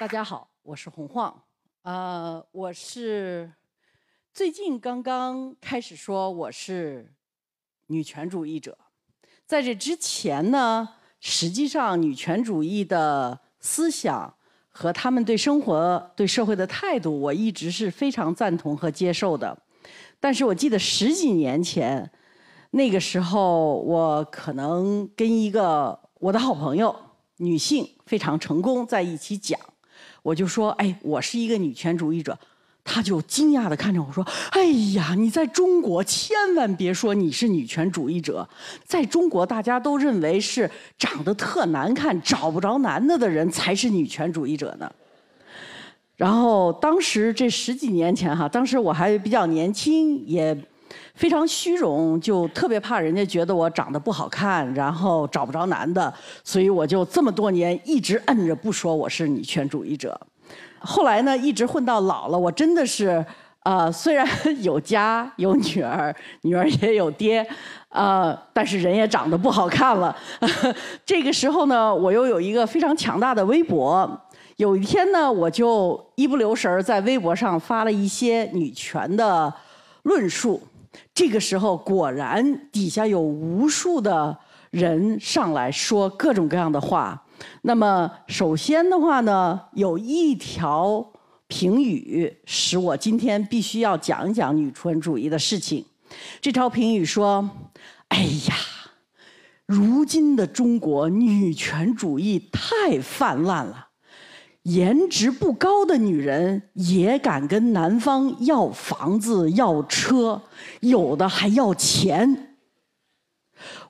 大家好，我是洪晃，呃，我是最近刚刚开始说我是女权主义者，在这之前呢，实际上女权主义的思想和他们对生活、对社会的态度，我一直是非常赞同和接受的。但是我记得十几年前，那个时候我可能跟一个我的好朋友，女性非常成功在一起讲。我就说，哎，我是一个女权主义者，他就惊讶的看着我说，哎呀，你在中国千万别说你是女权主义者，在中国大家都认为是长得特难看、找不着男的的人才是女权主义者呢。然后当时这十几年前哈，当时我还比较年轻，也非常虚荣，就特别怕人家觉得我长得不好看，然后找不着男的，所以我就这么多年一直摁着不说我是女权主义者。后来呢，一直混到老了，我真的是，呃，虽然 有家有女儿，女儿也有爹，呃，但是人也长得不好看了。这个时候呢，我又有一个非常强大的微博。有一天呢，我就一不留神在微博上发了一些女权的论述。这个时候，果然底下有无数的人上来说各种各样的话。那么，首先的话呢，有一条评语使我今天必须要讲一讲女权主义的事情。这条评语说：“哎呀，如今的中国女权主义太泛滥了。”颜值不高的女人也敢跟男方要房子、要车，有的还要钱。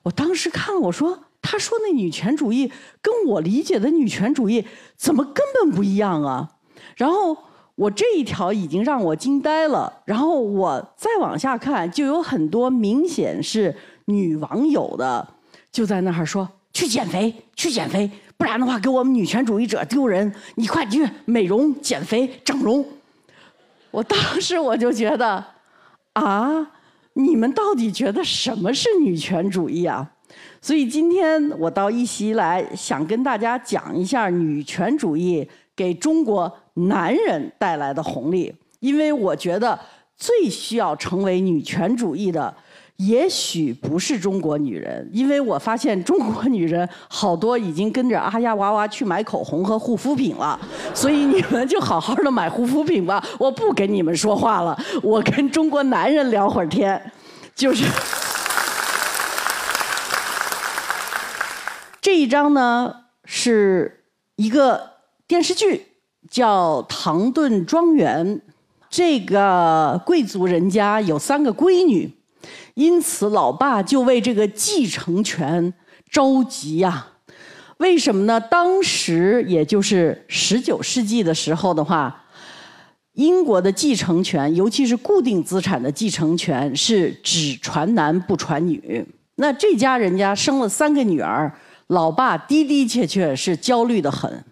我当时看我说，他说那女权主义跟我理解的女权主义怎么根本不一样啊？然后我这一条已经让我惊呆了。然后我再往下看，就有很多明显是女网友的，就在那儿说去减肥，去减肥。不然的话，给我们女权主义者丢人！你快去美容、减肥、整容。我当时我就觉得，啊，你们到底觉得什么是女权主义啊？所以今天我到一席来，想跟大家讲一下女权主义给中国男人带来的红利。因为我觉得最需要成为女权主义的。也许不是中国女人，因为我发现中国女人好多已经跟着阿呀娃娃去买口红和护肤品了，所以你们就好好的买护肤品吧，我不跟你们说话了，我跟中国男人聊会儿天，就是这一章呢是一个电视剧，叫《唐顿庄园》，这个贵族人家有三个闺女。因此，老爸就为这个继承权着急呀。为什么呢？当时也就是十九世纪的时候的话，英国的继承权，尤其是固定资产的继承权，是只传男不传女。那这家人家生了三个女儿，老爸的的确确是焦虑的很。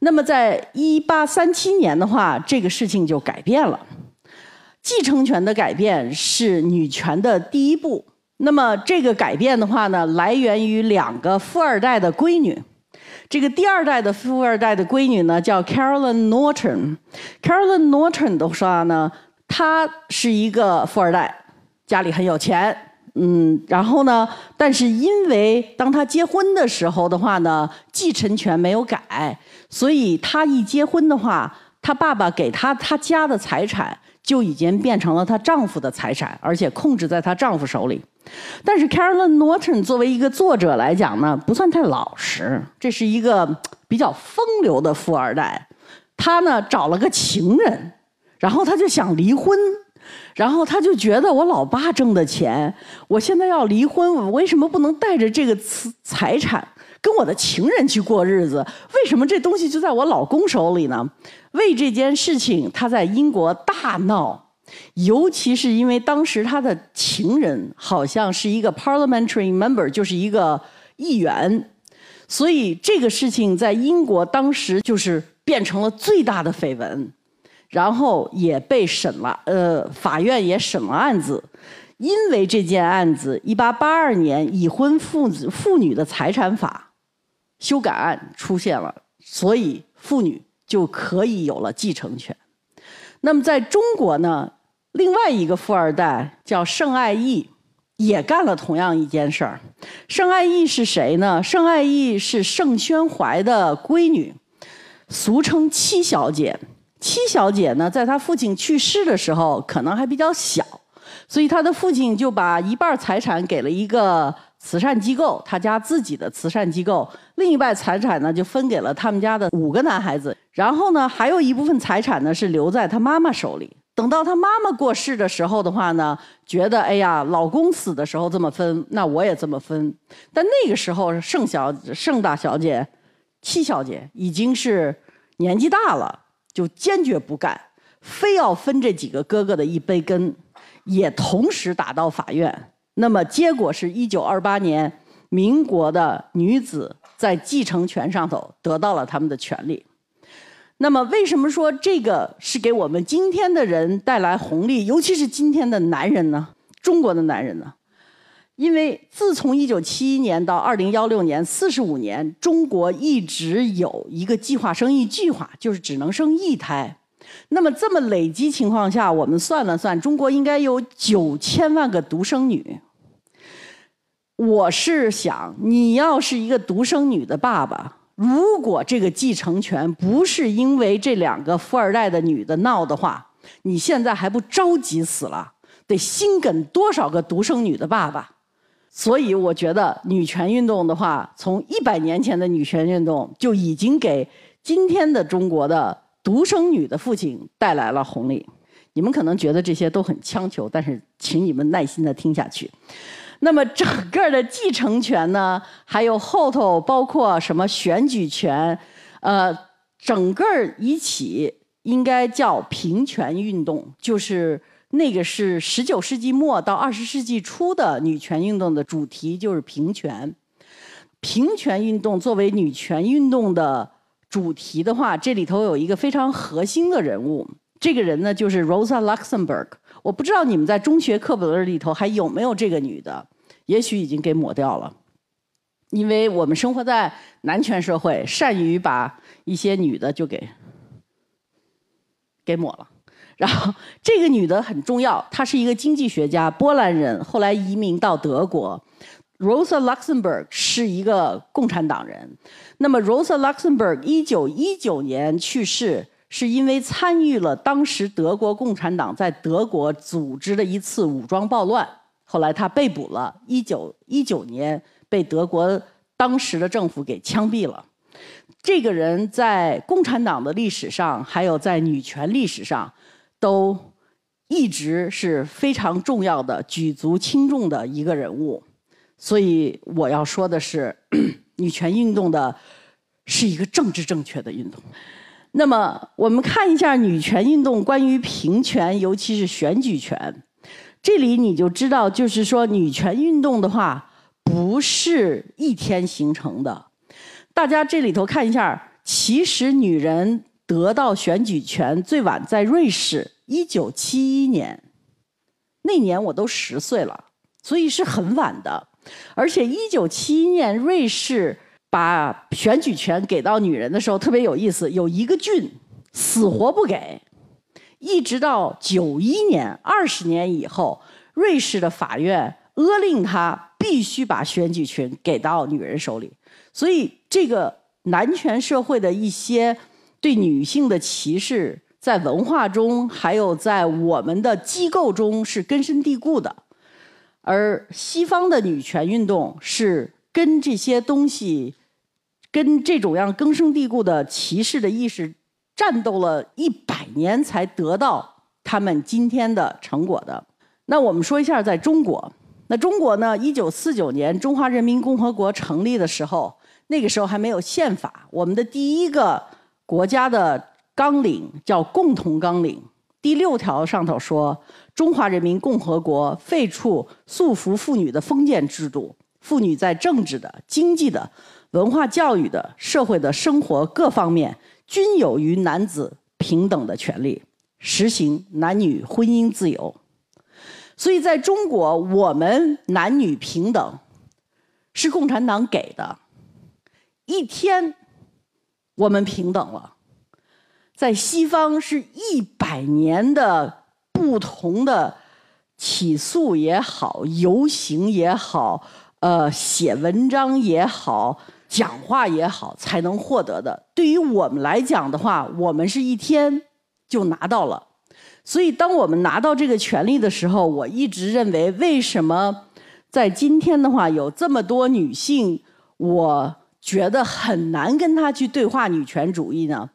那么，在一八三七年的话，这个事情就改变了。继承权的改变是女权的第一步。那么这个改变的话呢，来源于两个富二代的闺女。这个第二代的富二代的闺女呢，叫 Caroline Norton。Caroline Norton 的话呢，她是一个富二代，家里很有钱。嗯，然后呢，但是因为当她结婚的时候的话呢，继承权没有改，所以她一结婚的话，她爸爸给她她家的财产。就已经变成了她丈夫的财产，而且控制在她丈夫手里。但是 Carolyn Norton 作为一个作者来讲呢，不算太老实。这是一个比较风流的富二代，他呢找了个情人，然后他就想离婚，然后他就觉得我老爸挣的钱，我现在要离婚，我为什么不能带着这个财财产？跟我的情人去过日子，为什么这东西就在我老公手里呢？为这件事情，他在英国大闹，尤其是因为当时他的情人好像是一个 parliamentary member，就是一个议员，所以这个事情在英国当时就是变成了最大的绯闻，然后也被审了，呃，法院也审了案子。因为这件案子，一八八二年已婚妇子妇女的财产法。修改案出现了，所以妇女就可以有了继承权。那么在中国呢，另外一个富二代叫盛爱义，也干了同样一件事儿。盛爱义是谁呢？盛爱义是盛宣怀的闺女，俗称七小姐。七小姐呢，在她父亲去世的时候，可能还比较小，所以她的父亲就把一半财产给了一个慈善机构，他家自己的慈善机构；另一半财产呢，就分给了他们家的五个男孩子。然后呢，还有一部分财产呢，是留在她妈妈手里。等到她妈妈过世的时候的话呢，觉得哎呀，老公死的时候这么分，那我也这么分。但那个时候，盛小盛大小姐、七小姐已经是年纪大了。就坚决不干，非要分这几个哥哥的一杯羹，也同时打到法院。那么结果是一九二八年，民国的女子在继承权上头得到了他们的权利。那么为什么说这个是给我们今天的人带来红利，尤其是今天的男人呢？中国的男人呢？因为自从一九七一年到二零幺六年四十五年，中国一直有一个计划生育计划，就是只能生一胎。那么这么累积情况下，我们算了算，中国应该有九千万个独生女。我是想，你要是一个独生女的爸爸，如果这个继承权不是因为这两个富二代的女的闹的话，你现在还不着急死了？得心梗多少个独生女的爸爸？所以我觉得女权运动的话，从一百年前的女权运动就已经给今天的中国的独生女的父亲带来了红利。你们可能觉得这些都很强求，但是请你们耐心的听下去。那么整个的继承权呢，还有后头包括什么选举权，呃，整个一起应该叫平权运动，就是。那个是十九世纪末到二十世纪初的女权运动的主题，就是平权。平权运动作为女权运动的主题的话，这里头有一个非常核心的人物，这个人呢就是 Rosa Luxemburg。我不知道你们在中学课本里头还有没有这个女的，也许已经给抹掉了，因为我们生活在男权社会，善于把一些女的就给给抹了。然后这个女的很重要，她是一个经济学家，波兰人，后来移民到德国。Rosa Luxemburg 是一个共产党人。那么 Rosa Luxemburg 一九一九年去世，是因为参与了当时德国共产党在德国组织的一次武装暴乱。后来她被捕了，一九一九年被德国当时的政府给枪毙了。这个人在共产党的历史上，还有在女权历史上。都一直是非常重要的、举足轻重的一个人物，所以我要说的是，女权运动的是一个政治正确的运动。那么，我们看一下女权运动关于平权，尤其是选举权，这里你就知道，就是说女权运动的话，不是一天形成的。大家这里头看一下，其实女人。得到选举权最晚在瑞士，一九七一年，那年我都十岁了，所以是很晚的。而且一九七一年瑞士把选举权给到女人的时候特别有意思，有一个郡死活不给，一直到九一年，二十年以后，瑞士的法院勒令他必须把选举权给到女人手里。所以这个男权社会的一些。对女性的歧视，在文化中，还有在我们的机构中是根深蒂固的，而西方的女权运动是跟这些东西，跟这种样根深蒂固的歧视的意识战斗了一百年，才得到他们今天的成果的。那我们说一下，在中国，那中国呢？一九四九年中华人民共和国成立的时候，那个时候还没有宪法，我们的第一个。国家的纲领叫共同纲领，第六条上头说：中华人民共和国废除束缚妇女的封建制度，妇女在政治的、经济的、文化教育的、社会的生活各方面均有与男子平等的权利，实行男女婚姻自由。所以，在中国，我们男女平等是共产党给的，一天。我们平等了，在西方是一百年的不同的起诉也好，游行也好，呃，写文章也好，讲话也好，才能获得的。对于我们来讲的话，我们是一天就拿到了。所以，当我们拿到这个权利的时候，我一直认为，为什么在今天的话有这么多女性，我觉得很难跟他去对话女权主义呢？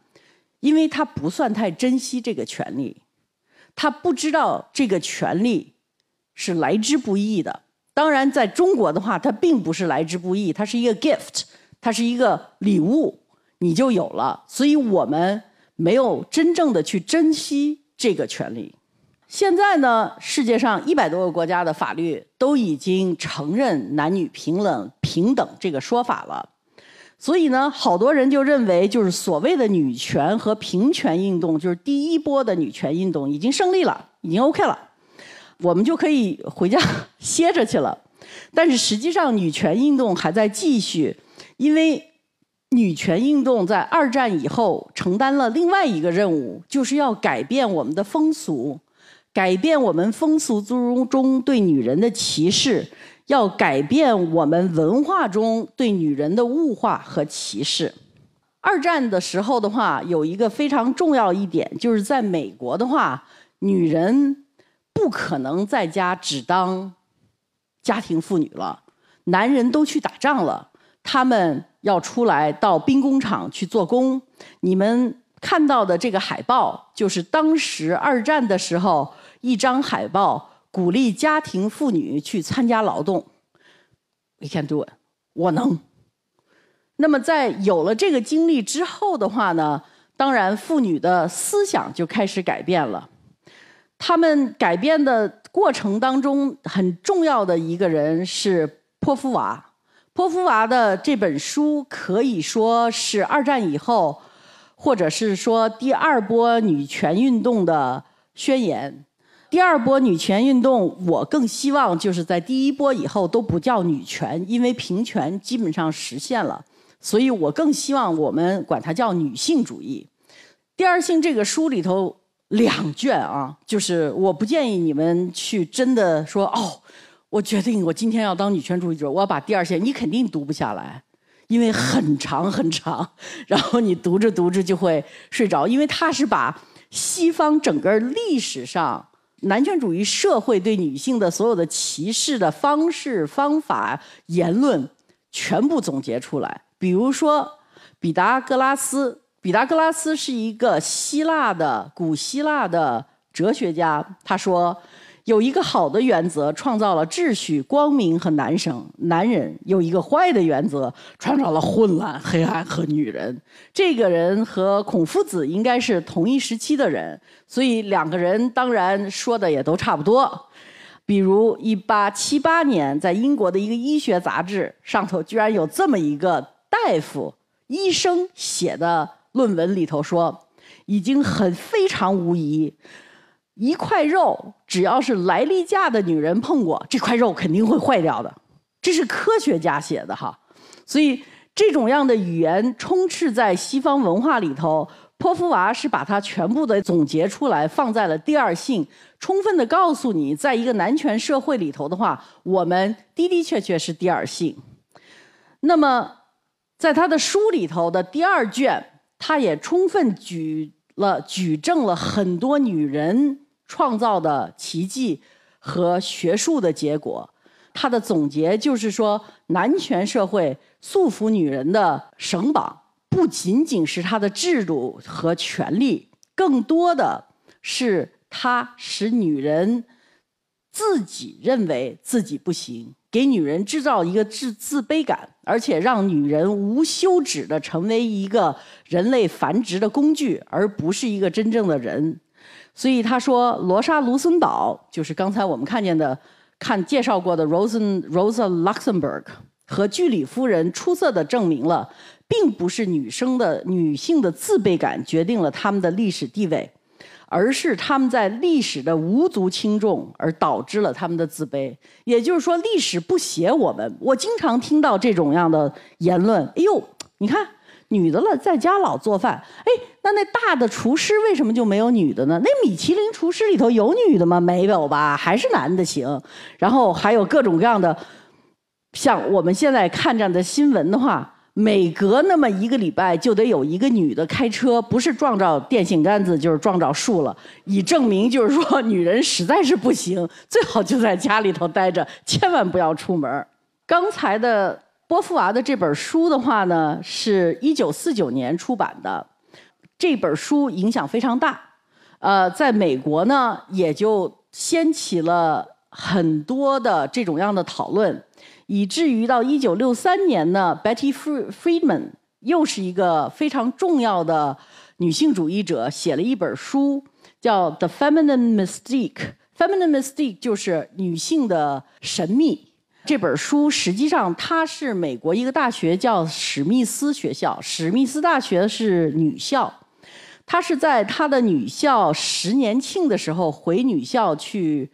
因为他不算太珍惜这个权利，他不知道这个权利是来之不易的。当然，在中国的话，它并不是来之不易，它是一个 gift，它是一个礼物，你就有了。所以我们没有真正的去珍惜。这个权利，现在呢，世界上一百多个国家的法律都已经承认男女平等平等这个说法了，所以呢，好多人就认为，就是所谓的女权和平权运动，就是第一波的女权运动已经胜利了，已经 OK 了，我们就可以回家 歇着去了。但是实际上，女权运动还在继续，因为。女权运动在二战以后承担了另外一个任务，就是要改变我们的风俗，改变我们风俗中中对女人的歧视，要改变我们文化中对女人的物化和歧视。二战的时候的话，有一个非常重要一点，就是在美国的话，女人不可能在家只当家庭妇女了，男人都去打仗了，他们。要出来到兵工厂去做工，你们看到的这个海报就是当时二战的时候一张海报，鼓励家庭妇女去参加劳动。We can do it，我能。那么在有了这个经历之后的话呢，当然妇女的思想就开始改变了。他们改变的过程当中很重要的一个人是波伏娃。波伏娃的这本书可以说是二战以后，或者是说第二波女权运动的宣言。第二波女权运动，我更希望就是在第一波以后都不叫女权，因为平权基本上实现了，所以我更希望我们管它叫女性主义。第二性这个书里头两卷啊，就是我不建议你们去真的说哦。我决定，我今天要当女权主义者。我要把第二线，你肯定读不下来，因为很长很长。然后你读着读着就会睡着，因为他是把西方整个历史上男权主义社会对女性的所有的歧视的方式、方法、言论全部总结出来。比如说，毕达哥拉斯，毕达哥拉斯是一个希腊的古希腊的哲学家，他说。有一个好的原则，创造了秩序、光明和男生；男人有一个坏的原则，创造了混乱、黑暗和女人。这个人和孔夫子应该是同一时期的人，所以两个人当然说的也都差不多。比如，一八七八年，在英国的一个医学杂志上头，居然有这么一个大夫、医生写的论文，里头说，已经很非常无疑。一块肉，只要是来例假的女人碰过，这块肉肯定会坏掉的。这是科学家写的哈，所以这种样的语言充斥在西方文化里头。泼妇娃是把它全部的总结出来，放在了第二性，充分的告诉你，在一个男权社会里头的话，我们的的确确是第二性。那么，在他的书里头的第二卷，他也充分举了举证了很多女人。创造的奇迹和学术的结果，他的总结就是说，男权社会束缚女人的绳绑，不仅仅是他的制度和权利，更多的是他使女人自己认为自己不行，给女人制造一个自自卑感，而且让女人无休止的成为一个人类繁殖的工具，而不是一个真正的人。所以他说，罗莎·卢森堡就是刚才我们看见的、看介绍过的 Rosa Rosa Luxemburg 和居里夫人，出色的证明了，并不是女生的女性的自卑感决定了他们的历史地位，而是他们在历史的无足轻重而导致了他们的自卑。也就是说，历史不写我们。我经常听到这种样的言论：“哎呦，你看。”女的了，在家老做饭。哎，那那大的厨师为什么就没有女的呢？那米其林厨师里头有女的吗？没有吧，还是男的行。然后还有各种各样的，像我们现在看这样的新闻的话。每隔那么一个礼拜，就得有一个女的开车，不是撞着电线杆子，就是撞着树了，以证明就是说女人实在是不行，最好就在家里头待着，千万不要出门。刚才的波伏娃的这本书的话呢，是一九四九年出版的，这本书影响非常大，呃，在美国呢，也就掀起了很多的这种样的讨论。以至于到一九六三年呢，Betty Friedman 又是一个非常重要的女性主义者，写了一本书，叫《The Feminine Mystique》。Feminine Mystique 就是女性的神秘。这本书实际上它是美国一个大学叫史密斯学校，史密斯大学是女校。她是在她的女校十年庆的时候回女校去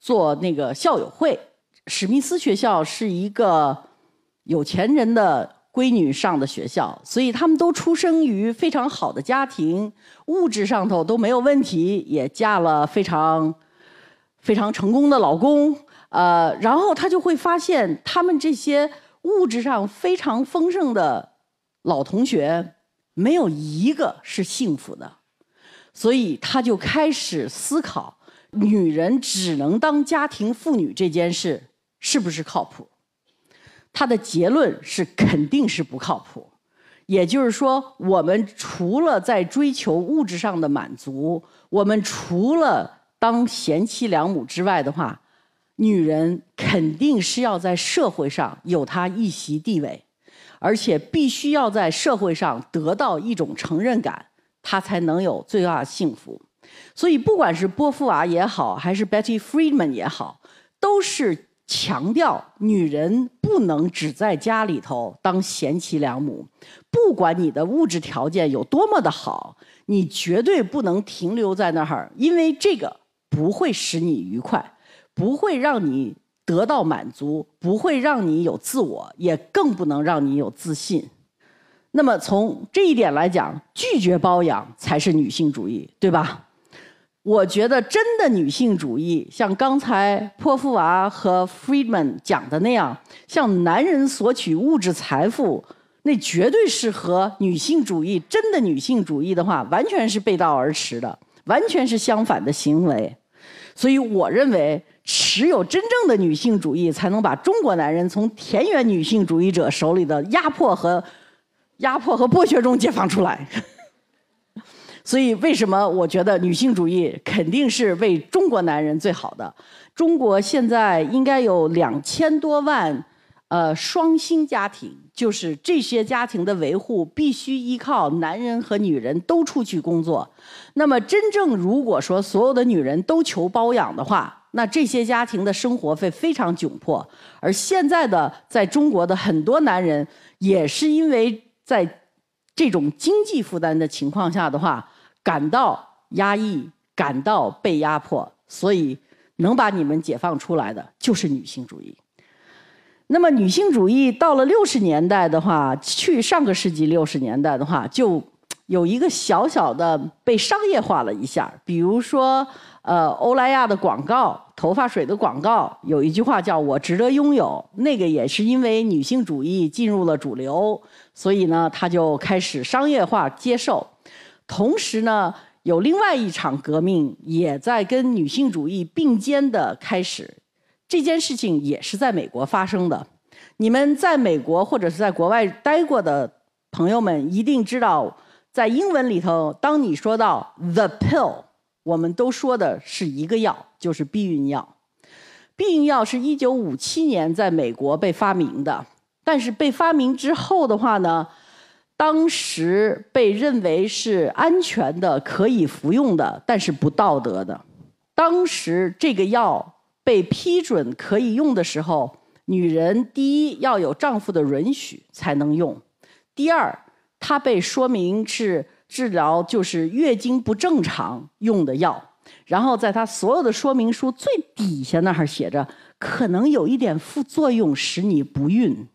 做那个校友会。史密斯学校是一个有钱人的闺女上的学校，所以他们都出生于非常好的家庭，物质上头都没有问题，也嫁了非常非常成功的老公。呃，然后他就会发现，他们这些物质上非常丰盛的老同学，没有一个是幸福的，所以他就开始思考，女人只能当家庭妇女这件事。是不是靠谱？他的结论是肯定是不靠谱。也就是说，我们除了在追求物质上的满足，我们除了当贤妻良母之外的话，女人肯定是要在社会上有她一席地位，而且必须要在社会上得到一种承认感，她才能有最大的幸福。所以，不管是波伏娃也好，还是 Betty Friedman 也好，都是。强调女人不能只在家里头当贤妻良母，不管你的物质条件有多么的好，你绝对不能停留在那儿，因为这个不会使你愉快，不会让你得到满足，不会让你有自我，也更不能让你有自信。那么从这一点来讲，拒绝包养才是女性主义，对吧？我觉得真的女性主义，像刚才泼妇娃和 Friedman 讲的那样，向男人索取物质财富，那绝对是和女性主义真的女性主义的话，完全是背道而驰的，完全是相反的行为。所以，我认为，只有真正的女性主义，才能把中国男人从田园女性主义者手里的压迫和压迫和剥削中解放出来。所以，为什么我觉得女性主义肯定是为中国男人最好的？中国现在应该有两千多万，呃，双薪家庭，就是这些家庭的维护必须依靠男人和女人都出去工作。那么，真正如果说所有的女人都求包养的话，那这些家庭的生活会非常窘迫。而现在的在中国的很多男人，也是因为在这种经济负担的情况下的话。感到压抑，感到被压迫，所以能把你们解放出来的就是女性主义。那么，女性主义到了六十年代的话，去上个世纪六十年代的话，就有一个小小的被商业化了一下。比如说，呃，欧莱雅的广告，头发水的广告，有一句话叫“我值得拥有”，那个也是因为女性主义进入了主流，所以呢，它就开始商业化接受。同时呢，有另外一场革命也在跟女性主义并肩的开始，这件事情也是在美国发生的。你们在美国或者是在国外待过的朋友们一定知道，在英文里头，当你说到 the pill，我们都说的是一个药，就是避孕药。避孕药是一九五七年在美国被发明的，但是被发明之后的话呢？当时被认为是安全的、可以服用的，但是不道德的。当时这个药被批准可以用的时候，女人第一要有丈夫的允许才能用；第二，它被说明是治疗就是月经不正常用的药。然后在它所有的说明书最底下那儿写着，可能有一点副作用使你不孕，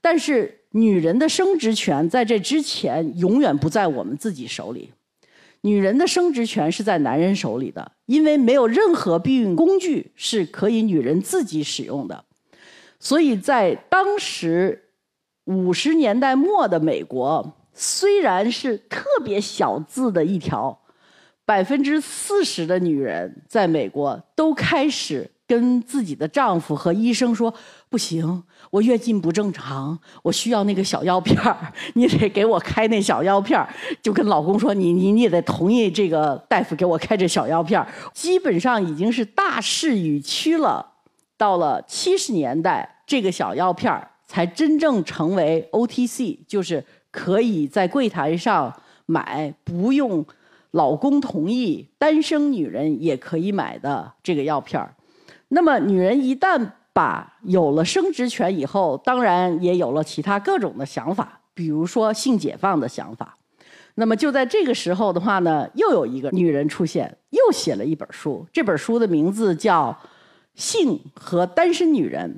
但是。女人的生殖权在这之前永远不在我们自己手里，女人的生殖权是在男人手里的，因为没有任何避孕工具是可以女人自己使用的，所以在当时五十年代末的美国，虽然是特别小字的一条，百分之四十的女人在美国都开始。跟自己的丈夫和医生说：“不行，我月经不正常，我需要那个小药片儿，你得给我开那小药片儿。”就跟老公说：“你你你也得同意这个大夫给我开这小药片儿。”基本上已经是大势已去了。到了七十年代，这个小药片儿才真正成为 OTC，就是可以在柜台上买，不用老公同意，单身女人也可以买的这个药片儿。那么，女人一旦把有了生殖权以后，当然也有了其他各种的想法，比如说性解放的想法。那么就在这个时候的话呢，又有一个女人出现，又写了一本书。这本书的名字叫《性和单身女人》。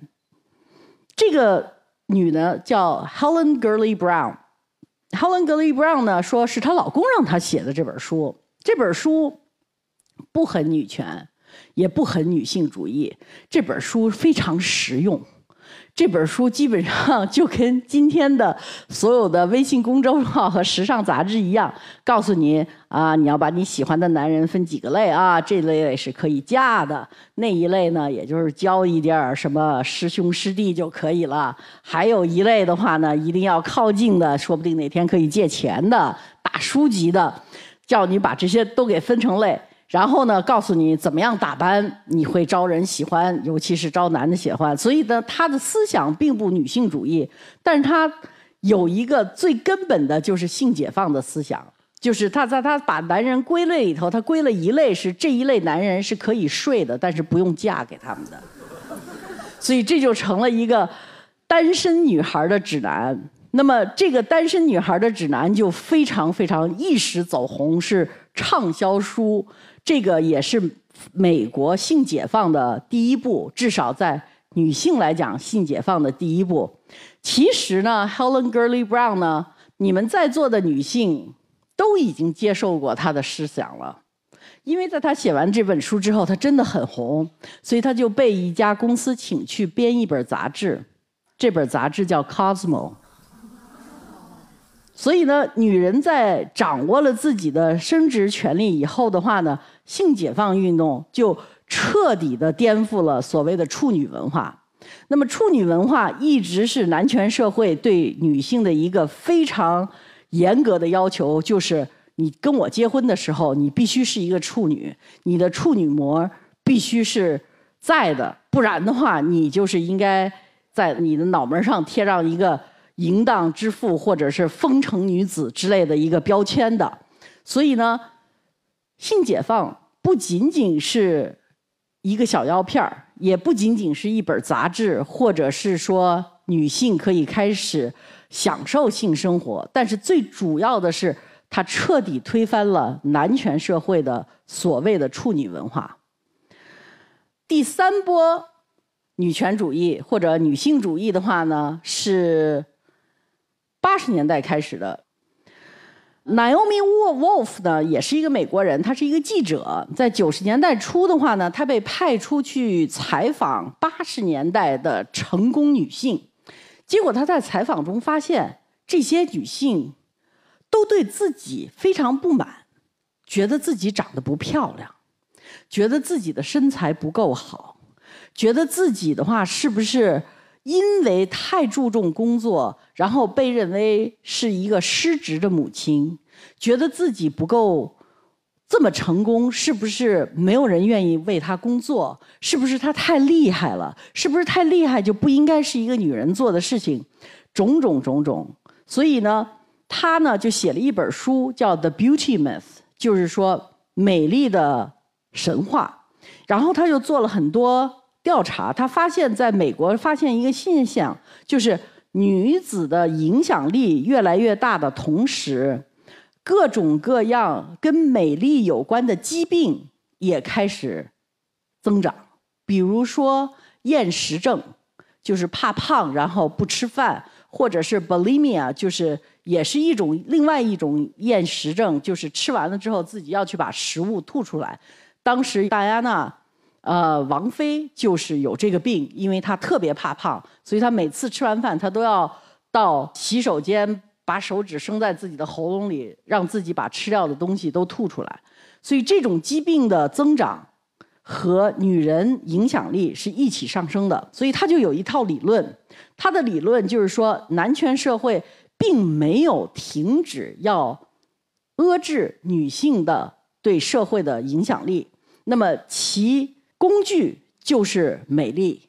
这个女的叫 Helen Gurley Brown。Helen Gurley Brown 呢，说是她老公让她写的这本书。这本书不很女权。也不很女性主义。这本书非常实用，这本书基本上就跟今天的所有的微信公众号和时尚杂志一样，告诉你啊，你要把你喜欢的男人分几个类啊，这类是可以嫁的，那一类呢，也就是交一点什么师兄师弟就可以了。还有一类的话呢，一定要靠近的，说不定哪天可以借钱的，大叔级的，叫你把这些都给分成类。然后呢，告诉你怎么样打扮你会招人喜欢，尤其是招男的喜欢。所以呢，他的思想并不女性主义，但是他有一个最根本的就是性解放的思想，就是他在他把男人归类里头，他归了一类是这一类男人是可以睡的，但是不用嫁给他们的。所以这就成了一个单身女孩的指南。那么这个单身女孩的指南就非常非常一时走红，是畅销书。这个也是美国性解放的第一步，至少在女性来讲，性解放的第一步。其实呢，Helen Gurley Brown 呢，你们在座的女性都已经接受过她的思想了，因为在她写完这本书之后，她真的很红，所以她就被一家公司请去编一本杂志，这本杂志叫《Cosmo》。所以呢，女人在掌握了自己的生殖权利以后的话呢，性解放运动就彻底的颠覆了所谓的处女文化。那么，处女文化一直是男权社会对女性的一个非常严格的要求，就是你跟我结婚的时候，你必须是一个处女，你的处女膜必须是在的，不然的话，你就是应该在你的脑门上贴上一个。淫荡之妇，或者是风尘女子之类的一个标签的，所以呢，性解放不仅仅是一个小药片儿，也不仅仅是一本杂志，或者是说女性可以开始享受性生活，但是最主要的是，它彻底推翻了男权社会的所谓的处女文化。第三波女权主义或者女性主义的话呢，是。八十年代开始的，Naomi Wolf 呢，也是一个美国人，他是一个记者。在九十年代初的话呢，他被派出去采访八十年代的成功女性，结果他在采访中发现，这些女性都对自己非常不满，觉得自己长得不漂亮，觉得自己的身材不够好，觉得自己的话是不是？因为太注重工作，然后被认为是一个失职的母亲，觉得自己不够这么成功，是不是没有人愿意为她工作？是不是她太厉害了？是不是太厉害就不应该是一个女人做的事情？种种种种，所以呢，她呢就写了一本书，叫《The Beauty Myth》，就是说美丽的神话。然后她又做了很多。调查，他发现，在美国发现一个现象，就是女子的影响力越来越大的同时，各种各样跟美丽有关的疾病也开始增长。比如说厌食症，就是怕胖，然后不吃饭，或者是 bulimia，就是也是一种另外一种厌食症，就是吃完了之后自己要去把食物吐出来。当时戴安娜，呃，王菲就是有这个病，因为她特别怕胖，所以她每次吃完饭，她都要到洗手间把手指伸在自己的喉咙里，让自己把吃掉的东西都吐出来。所以这种疾病的增长和女人影响力是一起上升的。所以他就有一套理论，他的理论就是说，男权社会并没有停止要遏制女性的对社会的影响力。那么其工具就是美丽，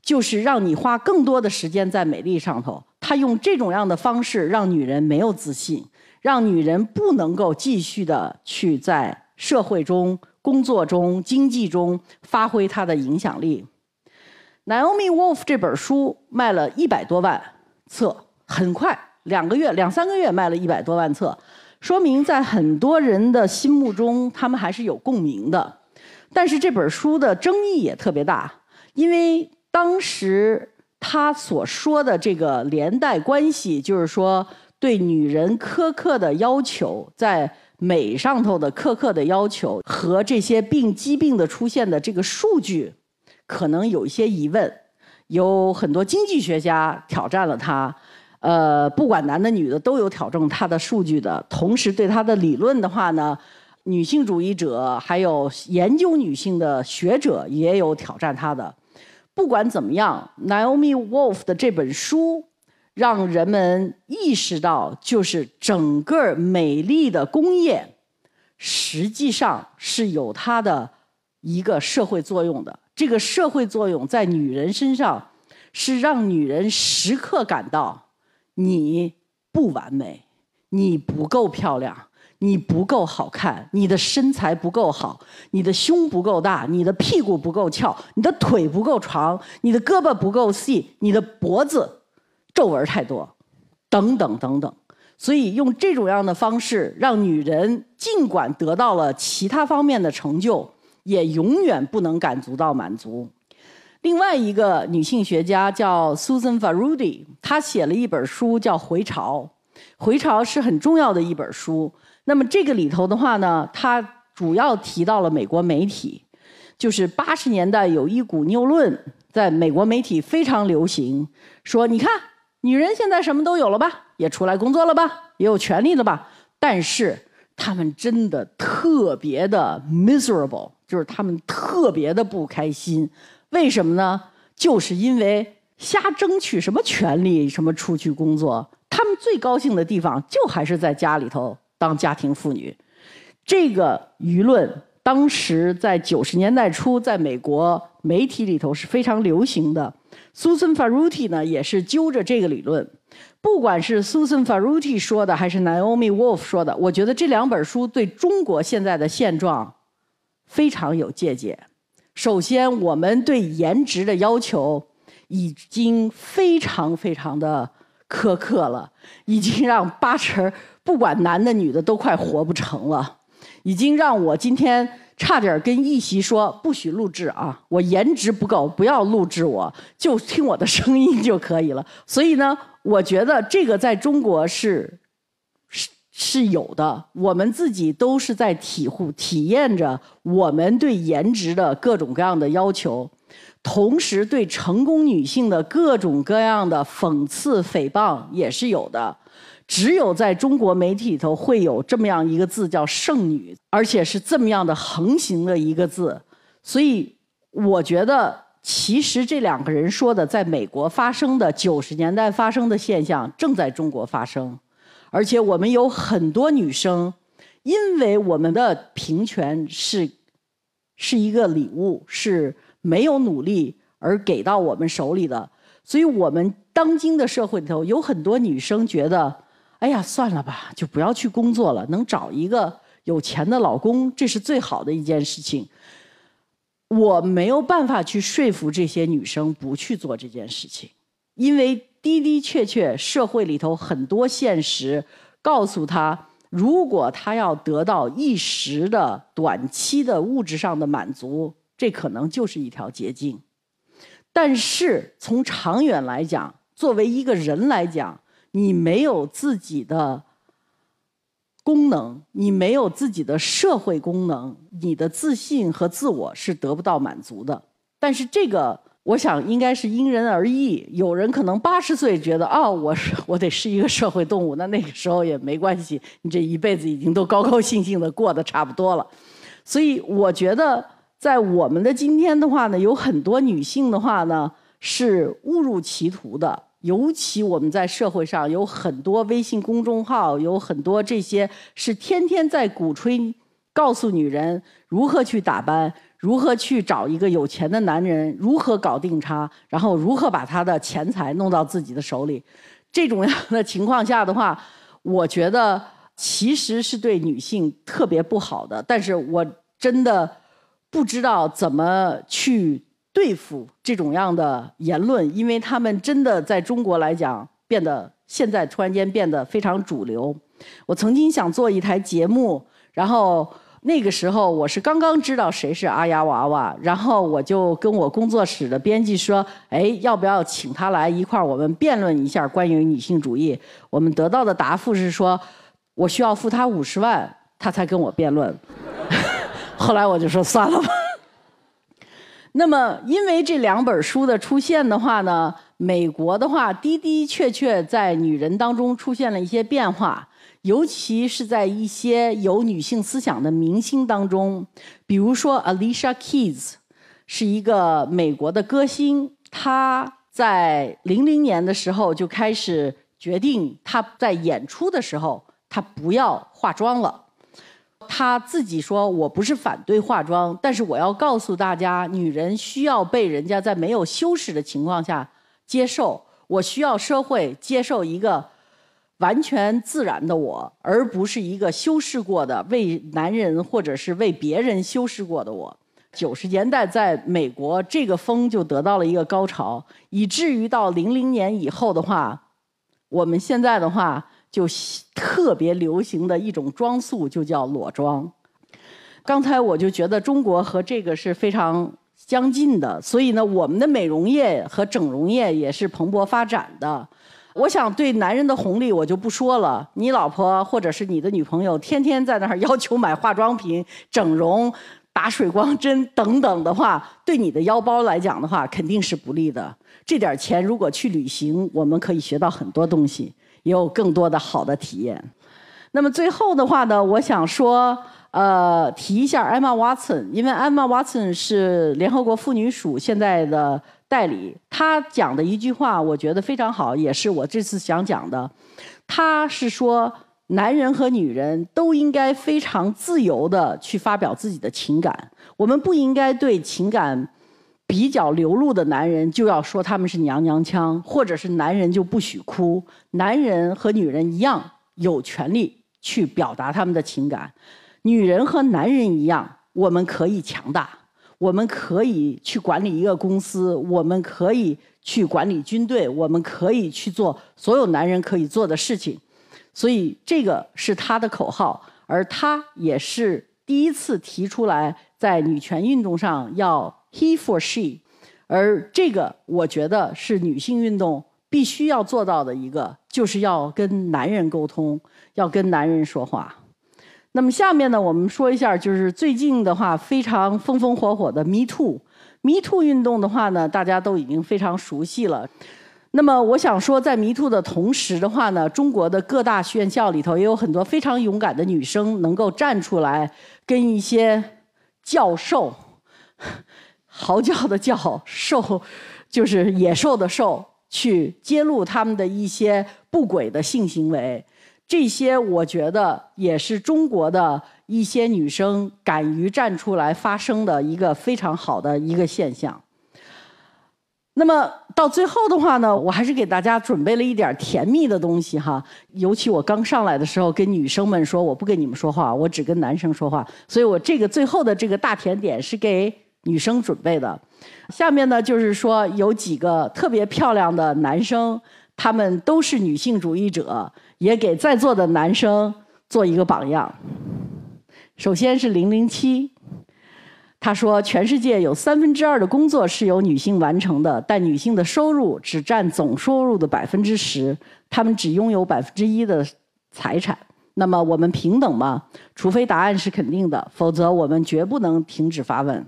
就是让你花更多的时间在美丽上头。他用这种样的方式让女人没有自信。让女人不能够继续的去在社会中、工作中、经济中发挥她的影响力。Naomi Wolf 这本书卖了一百多万册，很快两个月、两三个月卖了一百多万册，说明在很多人的心目中，他们还是有共鸣的。但是这本书的争议也特别大，因为当时他所说的这个连带关系，就是说。对女人苛刻的要求，在美上头的苛刻的要求和这些病疾病的出现的这个数据，可能有一些疑问。有很多经济学家挑战了他，呃，不管男的女的都有挑战他的数据的。同时，对他的理论的话呢，女性主义者还有研究女性的学者也有挑战她的。不管怎么样，Naomi Wolf 的这本书。让人们意识到，就是整个美丽的工业，实际上是有它的一个社会作用的。这个社会作用在女人身上，是让女人时刻感到你不完美，你不够漂亮，你不够好看，你的身材不够好，你的胸不够大，你的屁股不够翘，你的腿不够长，你的胳膊不够细，你的脖子。皱纹太多，等等等等，所以用这种样的方式，让女人尽管得到了其他方面的成就，也永远不能感足到满足。另外一个女性学家叫 Susan Farudi，她写了一本书叫《回潮》，《回潮》是很重要的一本书。那么这个里头的话呢，它主要提到了美国媒体，就是八十年代有一股谬论，在美国媒体非常流行，说你看。女人现在什么都有了吧，也出来工作了吧，也有权利了吧？但是她们真的特别的 miserable，就是她们特别的不开心。为什么呢？就是因为瞎争取什么权利，什么出去工作，她们最高兴的地方就还是在家里头当家庭妇女。这个舆论当时在九十年代初，在美国媒体里头是非常流行的。Susan Faruti 呢，也是揪着这个理论。不管是 Susan Faruti 说的，还是 Naomi Wolf 说的，我觉得这两本书对中国现在的现状非常有借鉴。首先，我们对颜值的要求已经非常非常的苛刻了，已经让八成不管男的女的都快活不成了，已经让我今天。差点跟一席说不许录制啊！我颜值不够，不要录制我，就听我的声音就可以了。所以呢，我觉得这个在中国是是是有的，我们自己都是在体护、体验着我们对颜值的各种各样的要求，同时对成功女性的各种各样的讽刺、诽谤也是有的。只有在中国媒体里头会有这么样一个字叫“剩女”，而且是这么样的横行的一个字，所以我觉得，其实这两个人说的，在美国发生的九十年代发生的现象，正在中国发生，而且我们有很多女生，因为我们的平权是是一个礼物，是没有努力而给到我们手里的，所以我们当今的社会里头有很多女生觉得。哎呀，算了吧，就不要去工作了。能找一个有钱的老公，这是最好的一件事情。我没有办法去说服这些女生不去做这件事情，因为的的确确社会里头很多现实告诉她，如果她要得到一时的短期的物质上的满足，这可能就是一条捷径。但是从长远来讲，作为一个人来讲，你没有自己的功能，你没有自己的社会功能，你的自信和自我是得不到满足的。但是这个。我想应该是因人而异，有人可能八十岁觉得哦，我是 我得是一个社会动物，那那个时候也没关系，你这一辈子已经都高高兴兴的过得差不多了。所以我觉得在我们的今天的话呢，有很多女性的话呢是误入歧途的，尤其我们在社会上有很多微信公众号，有很多这些是天天在鼓吹，告诉女人如何去打扮。如何去找一个有钱的男人？如何搞定他？然后如何把他的钱财弄到自己的手里？这种样的情况下的话，我觉得其实是对女性特别不好的。但是我真的不知道怎么去对付这种样的言论，因为他们真的在中国来讲变得现在突然间变得非常主流。我曾经想做一台节目，然后。那个时候我是刚刚知道谁是阿丫娃娃，然后我就跟我工作室的编辑说：“哎，要不要请他来一块儿我们辩论一下关于女性主义？”我们得到的答复是说：“我需要付他五十万，他才跟我辩论。”后来我就说算了吧。那么因为这两本书的出现的话呢，美国的话的的确确在女人当中出现了一些变化。尤其是在一些有女性思想的明星当中，比如说 Alicia Keys，是一个美国的歌星。她在零零年的时候就开始决定，她在演出的时候她不要化妆了。她自己说：“我不是反对化妆，但是我要告诉大家，女人需要被人家在没有修饰的情况下接受。我需要社会接受一个。”完全自然的我，而不是一个修饰过的为男人或者是为别人修饰过的我。九十年代在美国，这个风就得到了一个高潮，以至于到零零年以后的话，我们现在的话就特别流行的一种装束就叫裸妆。刚才我就觉得中国和这个是非常相近的，所以呢，我们的美容业和整容业也是蓬勃发展的。我想对男人的红利我就不说了，你老婆或者是你的女朋友天天在那儿要求买化妆品、整容、打水光针等等的话，对你的腰包来讲的话肯定是不利的。这点钱如果去旅行，我们可以学到很多东西，也有更多的好的体验。那么最后的话呢，我想说，呃，提一下艾玛·瓦森，因为艾玛·瓦森是联合国妇女署现在的。代理他讲的一句话，我觉得非常好，也是我这次想讲的。他是说，男人和女人都应该非常自由的去发表自己的情感。我们不应该对情感比较流露的男人就要说他们是娘娘腔，或者是男人就不许哭。男人和女人一样有权利去表达他们的情感，女人和男人一样，我们可以强大。我们可以去管理一个公司，我们可以去管理军队，我们可以去做所有男人可以做的事情，所以这个是他的口号，而他也是第一次提出来在女权运动上要 he for she，而这个我觉得是女性运动必须要做到的一个，就是要跟男人沟通，要跟男人说话。那么下面呢，我们说一下，就是最近的话非常风风火火的 Me Too，Me Too 运动的话呢，大家都已经非常熟悉了。那么我想说，在 Me Too 的同时的话呢，中国的各大院校里头也有很多非常勇敢的女生，能够站出来跟一些教授嚎叫的叫兽，就是野兽的兽，去揭露他们的一些不轨的性行为。这些我觉得也是中国的一些女生敢于站出来发声的一个非常好的一个现象。那么到最后的话呢，我还是给大家准备了一点甜蜜的东西哈。尤其我刚上来的时候跟女生们说，我不跟你们说话，我只跟男生说话。所以我这个最后的这个大甜点是给女生准备的。下面呢就是说有几个特别漂亮的男生，他们都是女性主义者。也给在座的男生做一个榜样。首先是零零七，他说，全世界有三分之二的工作是由女性完成的，但女性的收入只占总收入的百分之十，她们只拥有百分之一的财产。那么我们平等吗？除非答案是肯定的，否则我们绝不能停止发问。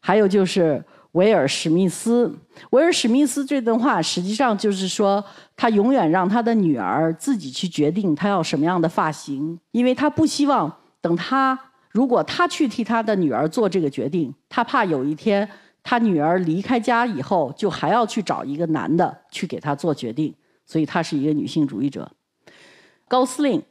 还有就是维尔史密斯，维尔史密斯这段话实际上就是说，他永远让他的女儿自己去决定她要什么样的发型，因为他不希望等他。如果他去替他的女儿做这个决定，他怕有一天他女儿离开家以后，就还要去找一个男的去给他做决定，所以他是一个女性主义者。高司令，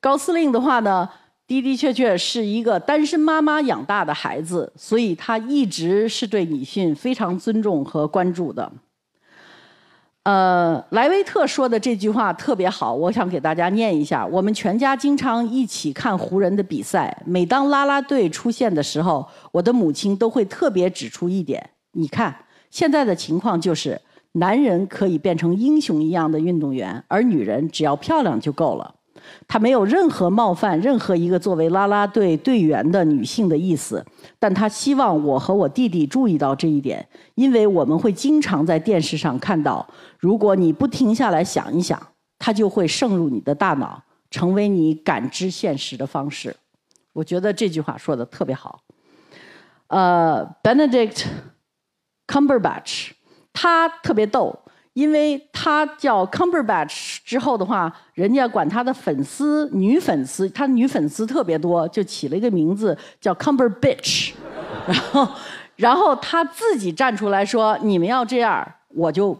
高司令的话呢，的的确确是一个单身妈妈养大的孩子，所以她一直是对女性非常尊重和关注的。呃，莱维特说的这句话特别好，我想给大家念一下。我们全家经常一起看湖人的比赛，每当啦啦队出现的时候，我的母亲都会特别指出一点：你看，现在的情况就是，男人可以变成英雄一样的运动员，而女人只要漂亮就够了。他没有任何冒犯任何一个作为啦啦队队员的女性的意思，但他希望我和我弟弟注意到这一点，因为我们会经常在电视上看到，如果你不停下来想一想，它就会渗入你的大脑，成为你感知现实的方式。我觉得这句话说的特别好。呃，Benedict Cumberbatch，他特别逗。因为他叫 Cumberbatch 之后的话，人家管他的粉丝女粉丝，他女粉丝特别多，就起了一个名字叫 Cumberbitch。然后，然后他自己站出来说：“你们要这样，我就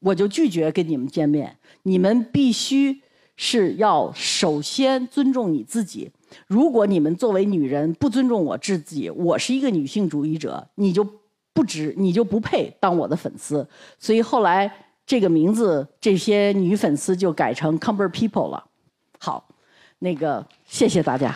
我就拒绝跟你们见面。你们必须是要首先尊重你自己。如果你们作为女人不尊重我自己，我是一个女性主义者，你就不值，你就不配当我的粉丝。所以后来。”这个名字，这些女粉丝就改成 Cumber People 了。好，那个谢谢大家。